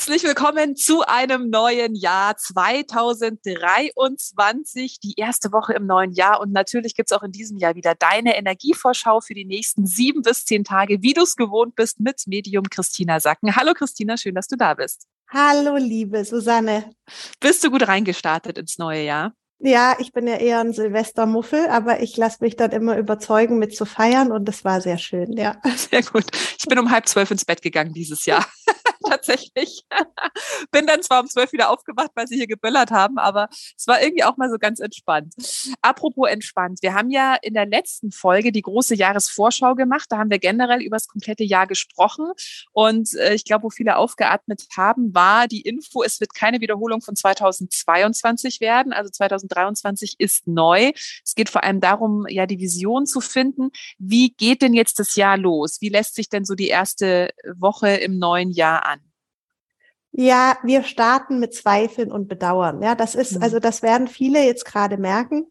Herzlich willkommen zu einem neuen Jahr 2023, die erste Woche im neuen Jahr. Und natürlich gibt es auch in diesem Jahr wieder deine Energievorschau für die nächsten sieben bis zehn Tage, wie du es gewohnt bist, mit Medium Christina Sacken. Hallo Christina, schön, dass du da bist. Hallo, liebe Susanne. Bist du gut reingestartet ins neue Jahr? Ja, ich bin ja eher ein Silvestermuffel, aber ich lasse mich dann immer überzeugen, mit zu feiern und das war sehr schön, ja. Sehr gut. Ich bin um halb zwölf ins Bett gegangen dieses Jahr. Tatsächlich. bin dann zwar um zwölf wieder aufgewacht, weil sie hier geböllert haben, aber es war irgendwie auch mal so ganz entspannt. Apropos entspannt. Wir haben ja in der letzten Folge die große Jahresvorschau gemacht. Da haben wir generell über das komplette Jahr gesprochen. Und äh, ich glaube, wo viele aufgeatmet haben, war die Info, es wird keine Wiederholung von 2022 werden. Also 2023 2023 ist neu. Es geht vor allem darum, ja, die Vision zu finden. Wie geht denn jetzt das Jahr los? Wie lässt sich denn so die erste Woche im neuen Jahr an? Ja, wir starten mit Zweifeln und Bedauern. Ja, das ist, mhm. also das werden viele jetzt gerade merken,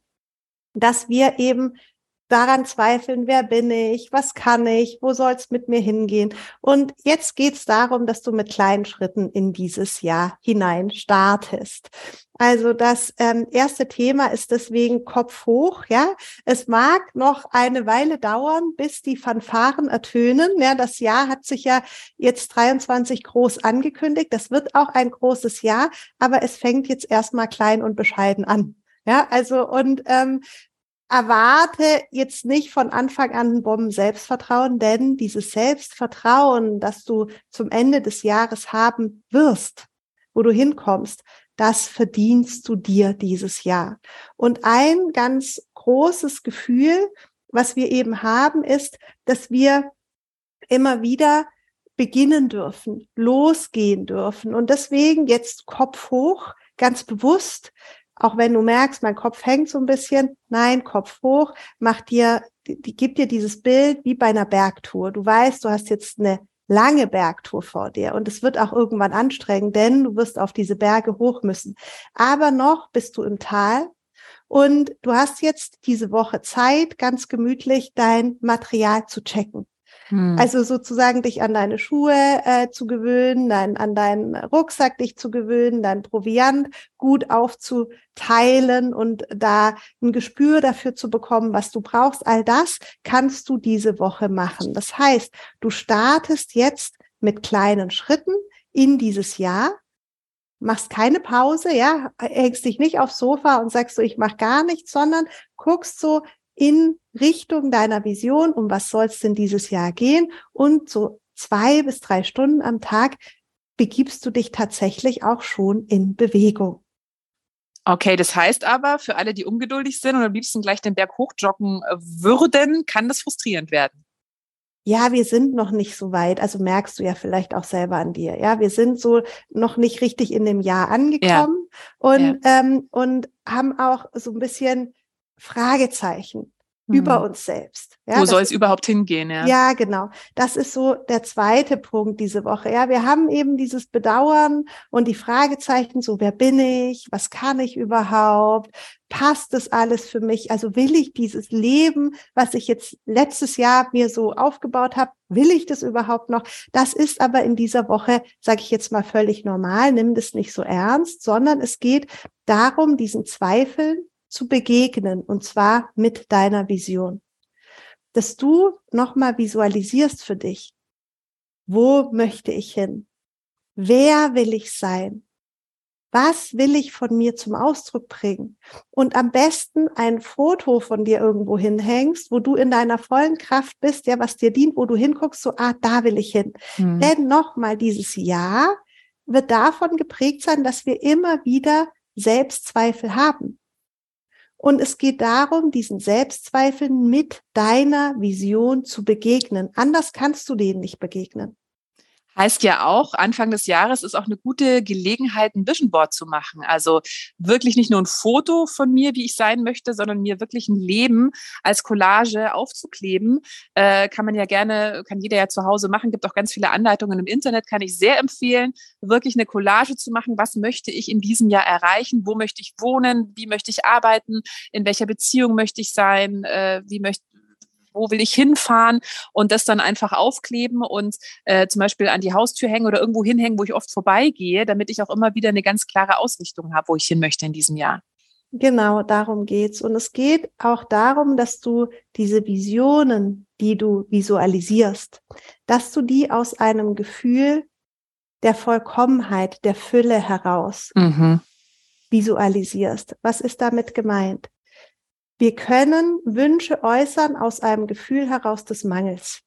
dass wir eben daran zweifeln, wer bin ich, was kann ich, wo soll es mit mir hingehen. Und jetzt geht es darum, dass du mit kleinen Schritten in dieses Jahr hinein startest. Also das ähm, erste Thema ist deswegen Kopf hoch. Ja, es mag noch eine Weile dauern, bis die Fanfaren ertönen. Ja, das Jahr hat sich ja jetzt 23 groß angekündigt. Das wird auch ein großes Jahr, aber es fängt jetzt erstmal klein und bescheiden an. Ja, also und ähm, erwarte jetzt nicht von Anfang an ein Bomben Selbstvertrauen, denn dieses Selbstvertrauen, das du zum Ende des Jahres haben wirst, wo du hinkommst, das verdienst du dir dieses Jahr. Und ein ganz großes Gefühl, was wir eben haben, ist, dass wir immer wieder beginnen dürfen, losgehen dürfen. Und deswegen jetzt Kopf hoch, ganz bewusst auch wenn du merkst, mein Kopf hängt so ein bisschen, nein, Kopf hoch, mach dir, die, gibt dir dieses Bild wie bei einer Bergtour. Du weißt, du hast jetzt eine lange Bergtour vor dir und es wird auch irgendwann anstrengend, denn du wirst auf diese Berge hoch müssen. Aber noch bist du im Tal und du hast jetzt diese Woche Zeit, ganz gemütlich dein Material zu checken. Hm. Also sozusagen dich an deine Schuhe äh, zu gewöhnen, dein, an deinen Rucksack dich zu gewöhnen, dein Proviant gut aufzuteilen und da ein Gespür dafür zu bekommen, was du brauchst. All das kannst du diese Woche machen. Das heißt, du startest jetzt mit kleinen Schritten in dieses Jahr machst keine Pause, ja, hängst dich nicht aufs Sofa und sagst so, ich mach gar nichts, sondern guckst so, in Richtung deiner Vision, um was soll es denn dieses Jahr gehen und so zwei bis drei Stunden am Tag begibst du dich tatsächlich auch schon in Bewegung. Okay, das heißt aber, für alle, die ungeduldig sind und am liebsten gleich den Berg hochjoggen äh, würden, kann das frustrierend werden. Ja, wir sind noch nicht so weit. Also merkst du ja vielleicht auch selber an dir. Ja, wir sind so noch nicht richtig in dem Jahr angekommen ja. und, ja. Ähm, und haben auch so ein bisschen Fragezeichen mhm. über uns selbst. Ja, Wo soll es überhaupt hingehen? Ja. ja, genau. Das ist so der zweite Punkt diese Woche. Ja, wir haben eben dieses Bedauern und die Fragezeichen, so wer bin ich? Was kann ich überhaupt? Passt das alles für mich? Also will ich dieses Leben, was ich jetzt letztes Jahr mir so aufgebaut habe, will ich das überhaupt noch? Das ist aber in dieser Woche, sage ich jetzt mal, völlig normal. Nimm das nicht so ernst, sondern es geht darum, diesen Zweifeln zu begegnen und zwar mit deiner Vision. Dass du nochmal visualisierst für dich. Wo möchte ich hin? Wer will ich sein? Was will ich von mir zum Ausdruck bringen? Und am besten ein Foto von dir irgendwo hinhängst, wo du in deiner vollen Kraft bist, ja, was dir dient, wo du hinguckst, so, ah, da will ich hin. Mhm. Denn nochmal dieses Jahr wird davon geprägt sein, dass wir immer wieder Selbstzweifel haben. Und es geht darum, diesen Selbstzweifeln mit deiner Vision zu begegnen. Anders kannst du denen nicht begegnen. Heißt ja auch, Anfang des Jahres ist auch eine gute Gelegenheit, ein Vision Board zu machen. Also wirklich nicht nur ein Foto von mir, wie ich sein möchte, sondern mir wirklich ein Leben als Collage aufzukleben. Äh, kann man ja gerne, kann jeder ja zu Hause machen. Gibt auch ganz viele Anleitungen im Internet, kann ich sehr empfehlen, wirklich eine Collage zu machen. Was möchte ich in diesem Jahr erreichen? Wo möchte ich wohnen? Wie möchte ich arbeiten? In welcher Beziehung möchte ich sein? Äh, wie möchte wo will ich hinfahren und das dann einfach aufkleben und äh, zum Beispiel an die Haustür hängen oder irgendwo hinhängen, wo ich oft vorbeigehe, damit ich auch immer wieder eine ganz klare Ausrichtung habe, wo ich hin möchte in diesem Jahr. Genau, darum geht's. Und es geht auch darum, dass du diese Visionen, die du visualisierst, dass du die aus einem Gefühl der Vollkommenheit, der Fülle heraus mhm. visualisierst. Was ist damit gemeint? Wir können Wünsche äußern aus einem Gefühl heraus des Mangels.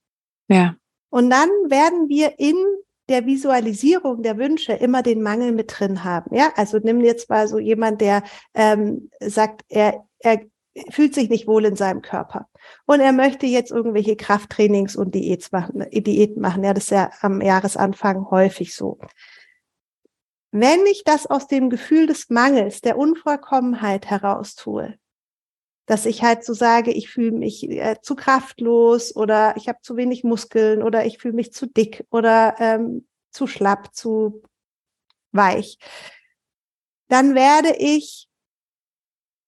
Ja. Und dann werden wir in der Visualisierung der Wünsche immer den Mangel mit drin haben. Ja, also nimm jetzt mal so jemand, der ähm, sagt, er, er fühlt sich nicht wohl in seinem Körper und er möchte jetzt irgendwelche Krafttrainings und Diäten machen. Diäten machen. Ja, das ist ja am Jahresanfang häufig so. Wenn ich das aus dem Gefühl des Mangels, der Unvollkommenheit heraus tue, dass ich halt so sage, ich fühle mich äh, zu kraftlos oder ich habe zu wenig Muskeln oder ich fühle mich zu dick oder ähm, zu schlapp, zu weich, dann werde ich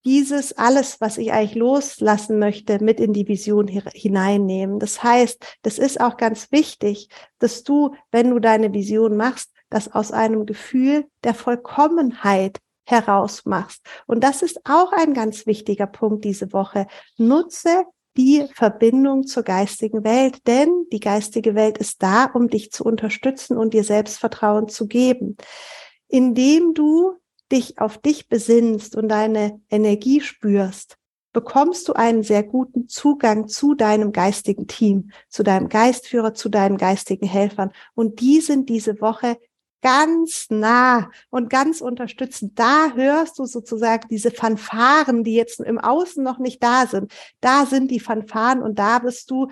dieses alles, was ich eigentlich loslassen möchte, mit in die Vision hineinnehmen. Das heißt, das ist auch ganz wichtig, dass du, wenn du deine Vision machst, das aus einem Gefühl der Vollkommenheit herausmachst. Und das ist auch ein ganz wichtiger Punkt diese Woche. Nutze die Verbindung zur geistigen Welt, denn die geistige Welt ist da, um dich zu unterstützen und dir Selbstvertrauen zu geben. Indem du dich auf dich besinnst und deine Energie spürst, bekommst du einen sehr guten Zugang zu deinem geistigen Team, zu deinem Geistführer, zu deinen geistigen Helfern. Und die sind diese Woche ganz nah und ganz unterstützend. Da hörst du sozusagen diese Fanfaren, die jetzt im Außen noch nicht da sind. Da sind die Fanfaren und da bist du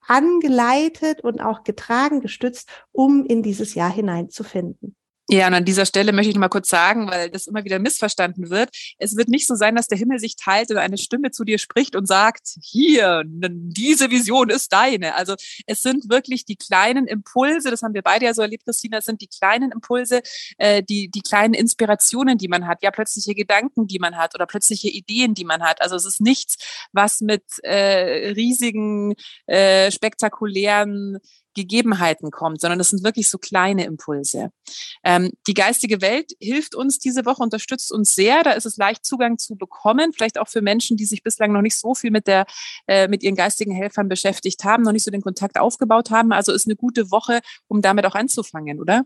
angeleitet und auch getragen, gestützt, um in dieses Jahr hineinzufinden. Ja, und an dieser Stelle möchte ich noch mal kurz sagen, weil das immer wieder missverstanden wird. Es wird nicht so sein, dass der Himmel sich teilt und eine Stimme zu dir spricht und sagt, hier, diese Vision ist deine. Also es sind wirklich die kleinen Impulse, das haben wir beide ja so erlebt, Christina, sind die kleinen Impulse, äh, die, die kleinen Inspirationen, die man hat, ja, plötzliche Gedanken, die man hat oder plötzliche Ideen, die man hat. Also es ist nichts, was mit äh, riesigen, äh, spektakulären Gegebenheiten kommt, sondern das sind wirklich so kleine Impulse. Ähm, die geistige Welt hilft uns diese Woche, unterstützt uns sehr. Da ist es leicht Zugang zu bekommen, vielleicht auch für Menschen, die sich bislang noch nicht so viel mit der äh, mit ihren geistigen Helfern beschäftigt haben, noch nicht so den Kontakt aufgebaut haben. Also ist eine gute Woche, um damit auch anzufangen, oder?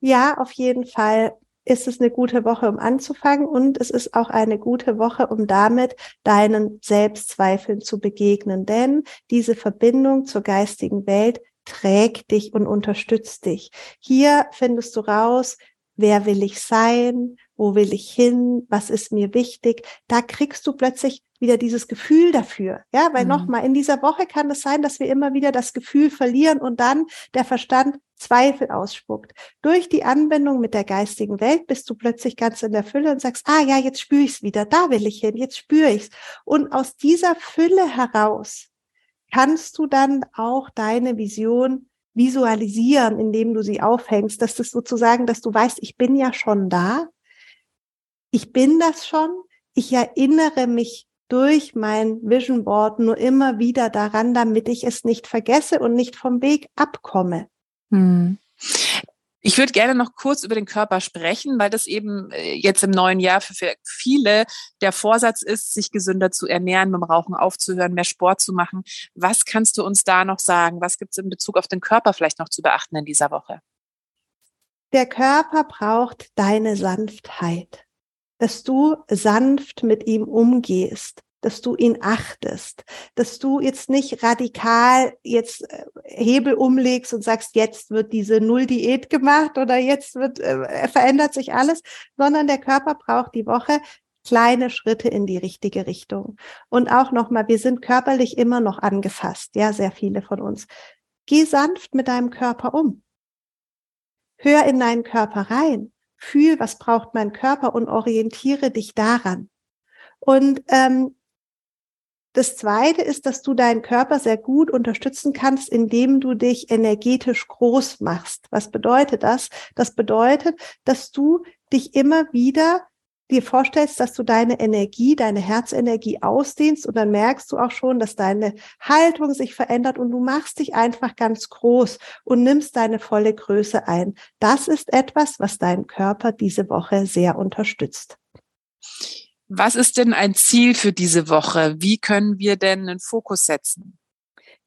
Ja, auf jeden Fall ist es eine gute Woche, um anzufangen und es ist auch eine gute Woche, um damit deinen Selbstzweifeln zu begegnen. Denn diese Verbindung zur geistigen Welt trägt dich und unterstützt dich. Hier findest du raus, wer will ich sein, wo will ich hin, was ist mir wichtig. Da kriegst du plötzlich wieder dieses Gefühl dafür. Ja, weil mhm. nochmal, in dieser Woche kann es sein, dass wir immer wieder das Gefühl verlieren und dann der Verstand Zweifel ausspuckt. Durch die Anbindung mit der geistigen Welt bist du plötzlich ganz in der Fülle und sagst, ah ja, jetzt spüre ich es wieder, da will ich hin, jetzt spüre ich es. Und aus dieser Fülle heraus kannst du dann auch deine Vision visualisieren, indem du sie aufhängst, dass das sozusagen, dass du weißt, ich bin ja schon da, ich bin das schon, ich erinnere mich durch mein Vision Board nur immer wieder daran, damit ich es nicht vergesse und nicht vom Weg abkomme. Hm. Ich würde gerne noch kurz über den Körper sprechen, weil das eben äh, jetzt im neuen Jahr für viele der Vorsatz ist, sich gesünder zu ernähren, mit dem Rauchen aufzuhören, mehr Sport zu machen. Was kannst du uns da noch sagen? Was gibt es in Bezug auf den Körper vielleicht noch zu beachten in dieser Woche? Der Körper braucht deine Sanftheit, dass du sanft mit ihm umgehst, dass du ihn achtest, dass du jetzt nicht radikal jetzt äh, Hebel umlegst und sagst, jetzt wird diese Null-Diät gemacht oder jetzt wird, äh, verändert sich alles, sondern der Körper braucht die Woche kleine Schritte in die richtige Richtung. Und auch nochmal, wir sind körperlich immer noch angefasst, ja, sehr viele von uns. Geh sanft mit deinem Körper um. hör in deinen Körper rein. Fühl, was braucht mein Körper und orientiere dich daran. Und ähm, das Zweite ist, dass du deinen Körper sehr gut unterstützen kannst, indem du dich energetisch groß machst. Was bedeutet das? Das bedeutet, dass du dich immer wieder dir vorstellst, dass du deine Energie, deine Herzenergie ausdehnst und dann merkst du auch schon, dass deine Haltung sich verändert und du machst dich einfach ganz groß und nimmst deine volle Größe ein. Das ist etwas, was deinen Körper diese Woche sehr unterstützt. Was ist denn ein Ziel für diese Woche? Wie können wir denn einen Fokus setzen?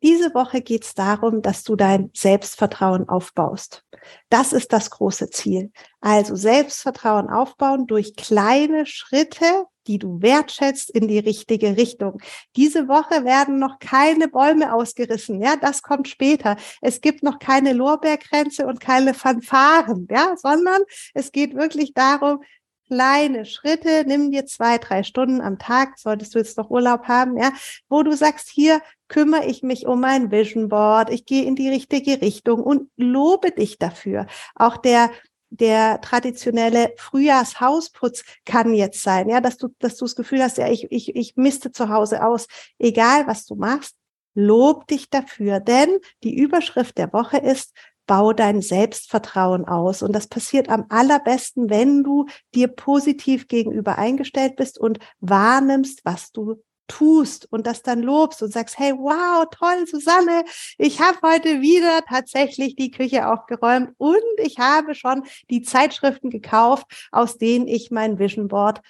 Diese Woche geht es darum, dass du dein Selbstvertrauen aufbaust. Das ist das große Ziel. Also Selbstvertrauen aufbauen durch kleine Schritte, die du wertschätzt in die richtige Richtung. Diese Woche werden noch keine Bäume ausgerissen. Ja, das kommt später. Es gibt noch keine Lorbeerkränze und keine Fanfaren. Ja, sondern es geht wirklich darum, kleine Schritte, nimm dir zwei, drei Stunden am Tag, solltest du jetzt noch Urlaub haben, ja, wo du sagst, hier kümmere ich mich um mein Vision Board, ich gehe in die richtige Richtung und lobe dich dafür. Auch der der traditionelle Frühjahrshausputz kann jetzt sein, ja, dass du, dass du das Gefühl hast, ja, ich, ich, ich misste zu Hause aus. Egal, was du machst, lob dich dafür, denn die Überschrift der Woche ist, bau dein Selbstvertrauen aus. Und das passiert am allerbesten, wenn du dir positiv gegenüber eingestellt bist und wahrnimmst, was du tust und das dann lobst und sagst, hey, wow, toll, Susanne, ich habe heute wieder tatsächlich die Küche aufgeräumt und ich habe schon die Zeitschriften gekauft, aus denen ich mein Vision Board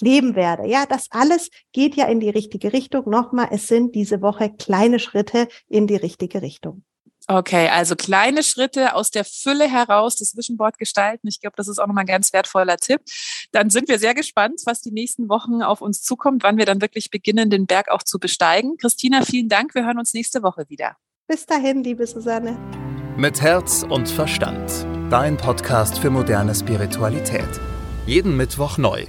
leben werde. Ja, das alles geht ja in die richtige Richtung. Nochmal, es sind diese Woche kleine Schritte in die richtige Richtung. Okay, also kleine Schritte aus der Fülle heraus das Vision Board gestalten. Ich glaube, das ist auch nochmal ein ganz wertvoller Tipp. Dann sind wir sehr gespannt, was die nächsten Wochen auf uns zukommt, wann wir dann wirklich beginnen, den Berg auch zu besteigen. Christina, vielen Dank. Wir hören uns nächste Woche wieder. Bis dahin, liebe Susanne. Mit Herz und Verstand. Dein Podcast für moderne Spiritualität. Jeden Mittwoch neu.